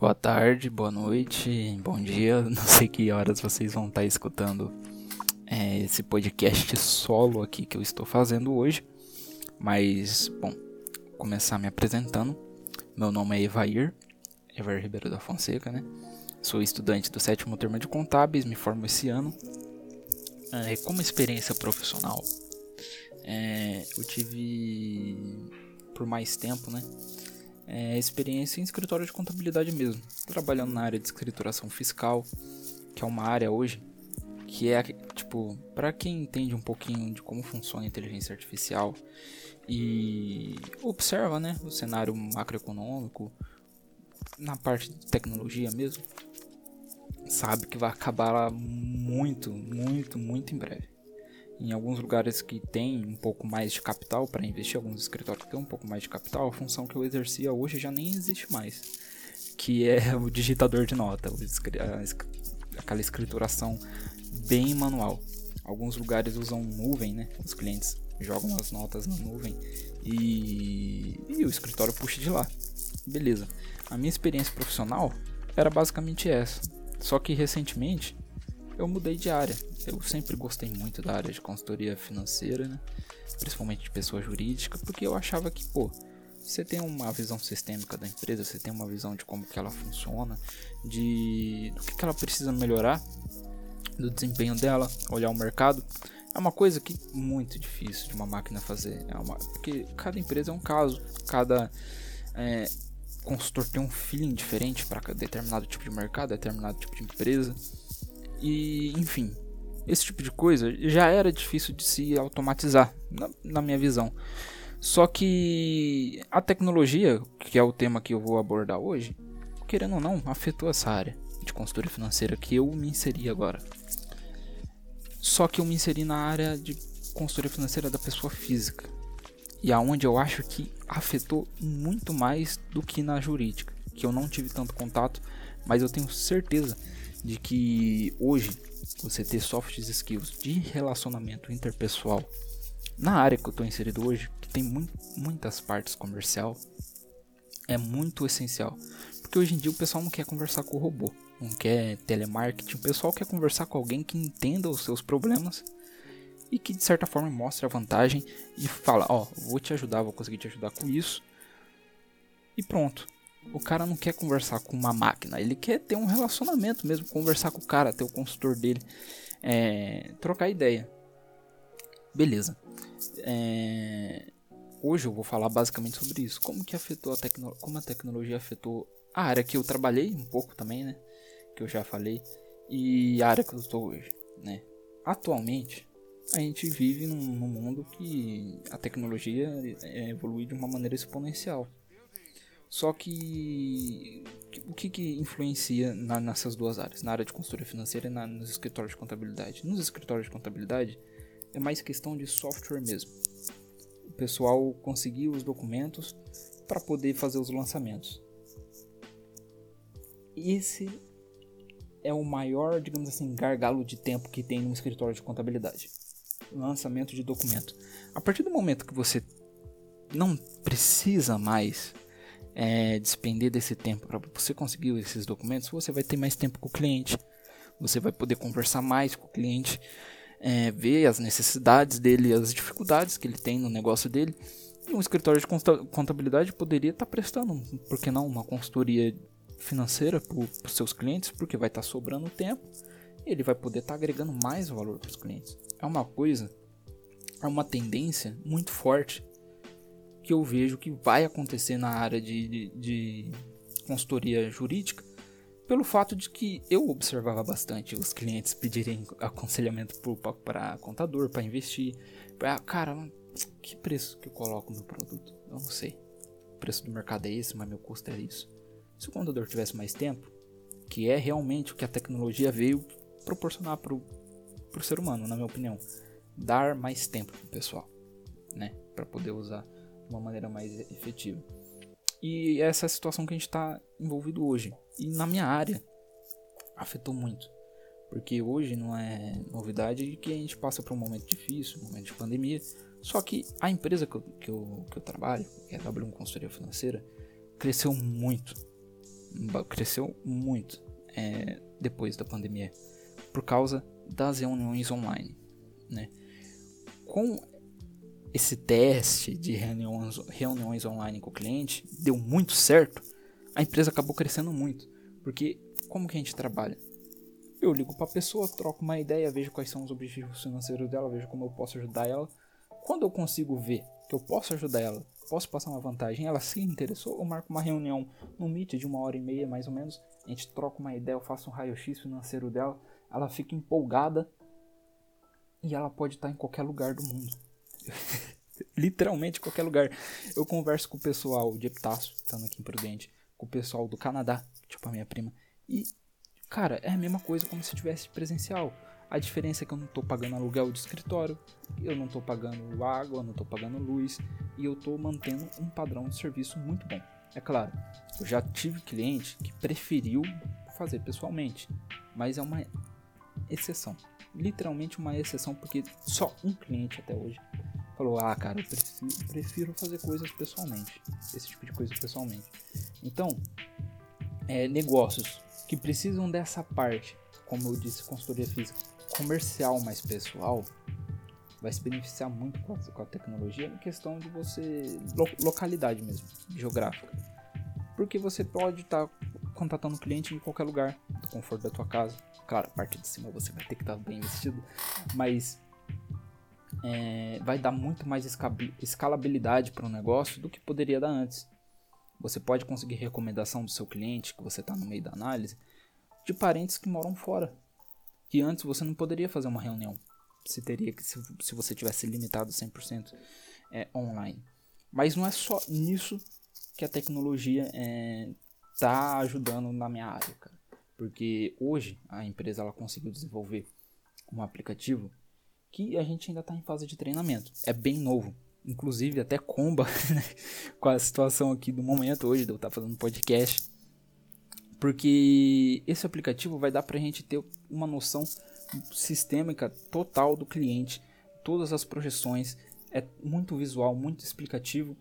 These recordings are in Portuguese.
Boa tarde, boa noite, bom dia. Não sei que horas vocês vão estar escutando é, esse podcast solo aqui que eu estou fazendo hoje. Mas, bom, vou começar me apresentando. Meu nome é Evair, Evair Ribeiro da Fonseca, né? Sou estudante do sétimo turma de contábeis, me formo esse ano. É, como experiência profissional, é, eu tive por mais tempo, né? É, experiência em escritório de contabilidade mesmo, trabalhando na área de escrituração fiscal, que é uma área hoje que é tipo para quem entende um pouquinho de como funciona a inteligência artificial e observa, né, o cenário macroeconômico na parte de tecnologia mesmo, sabe que vai acabar muito, muito, muito em breve em alguns lugares que tem um pouco mais de capital para investir, alguns escritórios que tem um pouco mais de capital, a função que eu exercia hoje já nem existe mais, que é o digitador de nota, aquela escrituração bem manual. Alguns lugares usam nuvem, né? Os clientes jogam as notas na nuvem e, e o escritório puxa de lá. Beleza. A minha experiência profissional era basicamente essa. Só que recentemente eu mudei de área eu sempre gostei muito da área de consultoria financeira, né? principalmente de pessoa jurídica, porque eu achava que, pô, você tem uma visão sistêmica da empresa, você tem uma visão de como que ela funciona, de do que, que ela precisa melhorar, do desempenho dela, olhar o mercado. É uma coisa que muito difícil de uma máquina fazer, é uma, porque cada empresa é um caso, cada é, consultor tem um feeling diferente para determinado tipo de mercado, determinado tipo de empresa. E, enfim, esse tipo de coisa já era difícil de se automatizar, na, na minha visão. Só que a tecnologia, que é o tema que eu vou abordar hoje, querendo ou não, afetou essa área de consultoria financeira que eu me inseri agora. Só que eu me inseri na área de consultoria financeira da pessoa física. E aonde eu acho que afetou muito mais do que na jurídica, que eu não tive tanto contato, mas eu tenho certeza de que hoje você ter soft skills de relacionamento interpessoal na área que eu estou inserido hoje, que tem muito, muitas partes comercial, é muito essencial. Porque hoje em dia o pessoal não quer conversar com o robô, não quer telemarketing, o pessoal quer conversar com alguém que entenda os seus problemas e que de certa forma mostre a vantagem e fala, ó, oh, vou te ajudar, vou conseguir te ajudar com isso. E pronto. O cara não quer conversar com uma máquina, ele quer ter um relacionamento mesmo, conversar com o cara, ter o consultor dele, é, trocar ideia. Beleza. É, hoje eu vou falar basicamente sobre isso. Como que afetou a tecnologia, como a tecnologia afetou a área que eu trabalhei um pouco também, né? Que eu já falei. E a área que eu estou hoje, né? Atualmente, a gente vive num, num mundo que a tecnologia é, evolui de uma maneira exponencial. Só que o que, que influencia na, nessas duas áreas, na área de consultoria financeira e na, nos escritórios de contabilidade? Nos escritórios de contabilidade é mais questão de software mesmo. O pessoal conseguir os documentos para poder fazer os lançamentos. Esse é o maior, digamos assim, gargalo de tempo que tem no escritório de contabilidade. Lançamento de documento. A partir do momento que você não precisa mais é, despender desse tempo para você conseguir esses documentos, você vai ter mais tempo com o cliente, você vai poder conversar mais com o cliente, é, ver as necessidades dele, as dificuldades que ele tem no negócio dele. E um escritório de contabilidade poderia estar tá prestando, por que não, uma consultoria financeira para os seus clientes, porque vai estar tá sobrando tempo e ele vai poder estar tá agregando mais valor para os clientes. É uma coisa, é uma tendência muito forte que eu vejo que vai acontecer na área de, de, de consultoria jurídica, pelo fato de que eu observava bastante os clientes pedirem aconselhamento para contador, para investir. Pra, cara, que preço que eu coloco no produto? Eu não sei. O preço do mercado é esse, mas meu custo é isso. Se o contador tivesse mais tempo, que é realmente o que a tecnologia veio proporcionar para o ser humano, na minha opinião, dar mais tempo para o pessoal, né, para poder usar uma maneira mais efetiva. E essa é a situação que a gente está envolvido hoje. E na minha área, afetou muito. Porque hoje não é novidade que a gente passa por um momento difícil, um momento de pandemia. Só que a empresa que eu, que eu, que eu trabalho, que é a W1 Consultoria Financeira, cresceu muito. cresceu muito é, depois da pandemia por causa das reuniões online, né? Com esse teste de reuniões, reuniões online com o cliente deu muito certo, a empresa acabou crescendo muito, porque como que a gente trabalha? Eu ligo para a pessoa, troco uma ideia, vejo quais são os objetivos financeiros dela, vejo como eu posso ajudar ela. Quando eu consigo ver que eu posso ajudar ela, posso passar uma vantagem, ela se interessou, eu marco uma reunião no Meet de uma hora e meia mais ou menos, a gente troca uma ideia, eu faço um raio-x financeiro dela, ela fica empolgada e ela pode estar em qualquer lugar do mundo. Literalmente qualquer lugar. Eu converso com o pessoal de Epitácio, estando aqui em Prudente, com o pessoal do Canadá, tipo a minha prima, e cara, é a mesma coisa como se tivesse presencial. A diferença é que eu não estou pagando aluguel de escritório, eu não estou pagando água, não estou pagando luz e eu estou mantendo um padrão de serviço muito bom. É claro, eu já tive cliente que preferiu fazer pessoalmente, mas é uma exceção. Literalmente uma exceção, porque só um cliente até hoje falou: Ah, cara, eu prefiro, prefiro fazer coisas pessoalmente. Esse tipo de coisa pessoalmente. Então, é, negócios que precisam dessa parte, como eu disse, consultoria física, comercial mais pessoal, vai se beneficiar muito com a, com a tecnologia em questão de você. Lo, localidade mesmo, geográfica. Porque você pode estar tá cliente em qualquer lugar, do conforto da tua casa. Claro, a parte de cima você vai ter que estar tá bem vestido, mas é, vai dar muito mais escalabilidade para o negócio do que poderia dar antes. Você pode conseguir recomendação do seu cliente, que você está no meio da análise, de parentes que moram fora. Que antes você não poderia fazer uma reunião. Se, teria que, se, se você tivesse limitado 100% é, online. Mas não é só nisso que a tecnologia está é, tá ajudando na minha área, cara. Porque hoje a empresa ela conseguiu desenvolver um aplicativo que a gente ainda está em fase de treinamento. É bem novo. Inclusive até comba né, com a situação aqui do momento hoje de eu estar tá fazendo podcast. Porque esse aplicativo vai dar para a gente ter uma noção sistêmica total do cliente, todas as projeções, é muito visual, muito explicativo.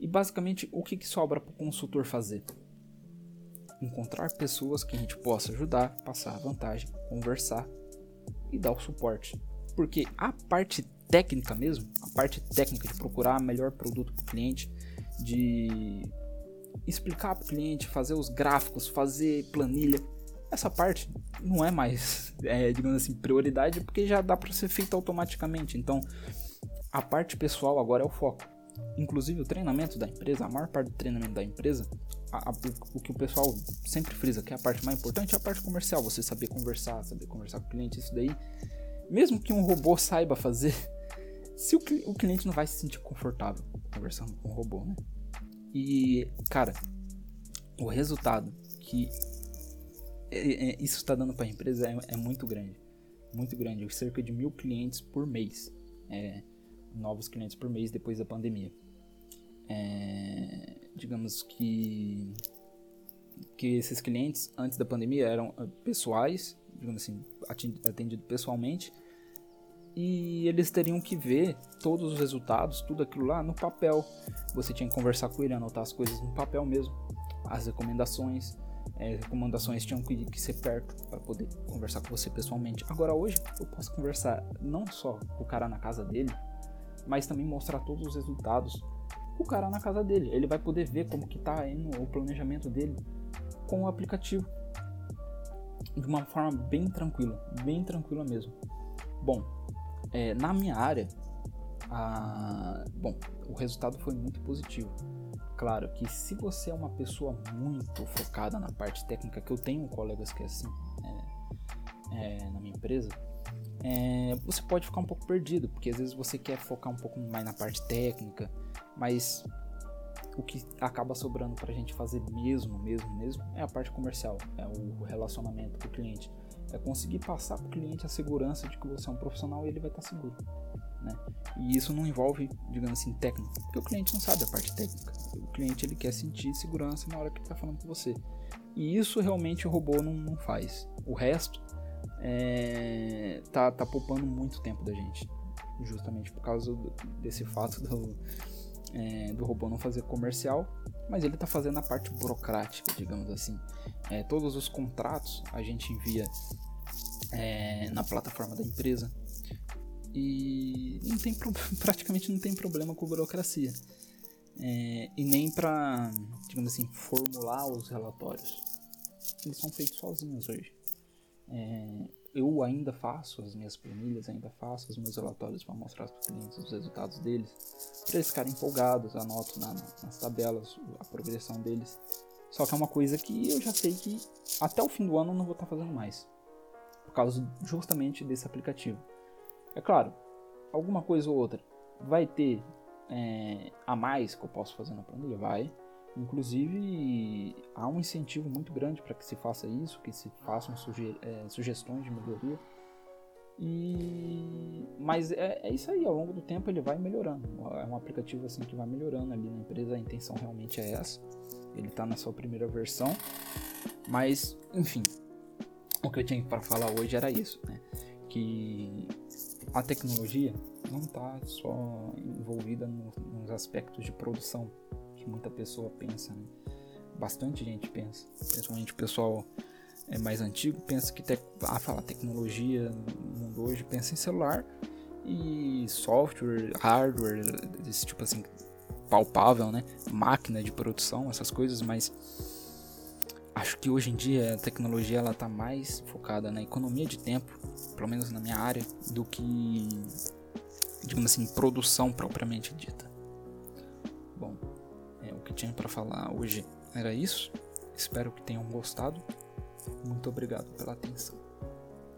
E basicamente o que, que sobra para o consultor fazer? Encontrar pessoas que a gente possa ajudar, passar a vantagem, conversar e dar o suporte. Porque a parte técnica mesmo, a parte técnica de procurar melhor produto para o cliente, de explicar para o cliente, fazer os gráficos, fazer planilha, essa parte não é mais, é, digamos assim, prioridade porque já dá para ser feita automaticamente. Então, a parte pessoal agora é o foco. Inclusive o treinamento da empresa, a maior parte do treinamento da empresa, a, a, o que o pessoal sempre frisa que é a parte mais importante é a parte comercial, você saber conversar, saber conversar com o cliente, isso daí mesmo que um robô saiba fazer, se o, o cliente não vai se sentir confortável conversando com o robô, né? E, cara, o resultado que é, é, isso está dando para a empresa é, é, muito grande. Muito grande. Cerca de mil clientes por mês. É, novos clientes por mês depois da pandemia. É, digamos que que esses clientes antes da pandemia eram ah, pessoais digamos assim, atendido pessoalmente. E eles teriam que ver todos os resultados, tudo aquilo lá no papel. Você tinha que conversar com ele, anotar as coisas no papel mesmo. As recomendações, é, recomendações tinham que, que ser perto para poder conversar com você pessoalmente. Agora hoje eu posso conversar não só com o cara na casa dele, mas também mostrar todos os resultados o cara na casa dele. Ele vai poder ver como que tá indo o planejamento dele com o aplicativo de uma forma bem tranquila, bem tranquila mesmo. Bom, é, na minha área, a, bom, o resultado foi muito positivo. Claro que se você é uma pessoa muito focada na parte técnica, que eu tenho colegas que é assim é, é, na minha empresa, é, você pode ficar um pouco perdido, porque às vezes você quer focar um pouco mais na parte técnica, mas o que acaba sobrando para a gente fazer mesmo, mesmo, mesmo, é a parte comercial, é o relacionamento com o cliente. É conseguir passar para o cliente a segurança de que você é um profissional e ele vai estar tá seguro. Né? E isso não envolve, digamos assim, técnica, porque o cliente não sabe a parte técnica. O cliente ele quer sentir segurança na hora que ele está falando com você. E isso realmente o robô não, não faz. O resto é, tá, tá poupando muito tempo da gente, justamente por causa desse fato do, é, do robô não fazer comercial, mas ele está fazendo a parte burocrática, digamos assim. É, todos os contratos a gente envia é, na plataforma da empresa. E não tem praticamente não tem problema com burocracia. É, e nem para digamos assim formular os relatórios. Eles são feitos sozinhos hoje. É, eu ainda faço as minhas planilhas, ainda faço os meus relatórios para mostrar para os clientes os resultados deles, para eles ficarem empolgados, anoto na, nas tabelas a progressão deles. Só que é uma coisa que eu já sei que até o fim do ano eu não vou estar tá fazendo mais, por causa justamente desse aplicativo. É claro, alguma coisa ou outra vai ter é, a mais que eu posso fazer na planilha, vai. Inclusive, há um incentivo muito grande para que se faça isso, que se façam suge é, sugestões de melhoria. E... Mas é, é, isso aí, ao longo do tempo ele vai melhorando. É um aplicativo assim que vai melhorando ali na empresa, a intenção realmente é essa. Ele está na sua primeira versão. Mas, enfim, o que eu tinha para falar hoje era isso, né? Que a tecnologia não está só envolvida no, nos aspectos de produção, muita pessoa pensa, né? Bastante gente pensa, principalmente o pessoal é mais antigo pensa que te, ah, fala tecnologia no mundo hoje pensa em celular e software, hardware, desse tipo assim palpável, né? Máquina de produção, essas coisas, mas acho que hoje em dia a tecnologia ela tá mais focada na economia de tempo, pelo menos na minha área, do que digamos assim, produção propriamente dita. Bom, é, o que tinha para falar hoje era isso. Espero que tenham gostado. Muito obrigado pela atenção.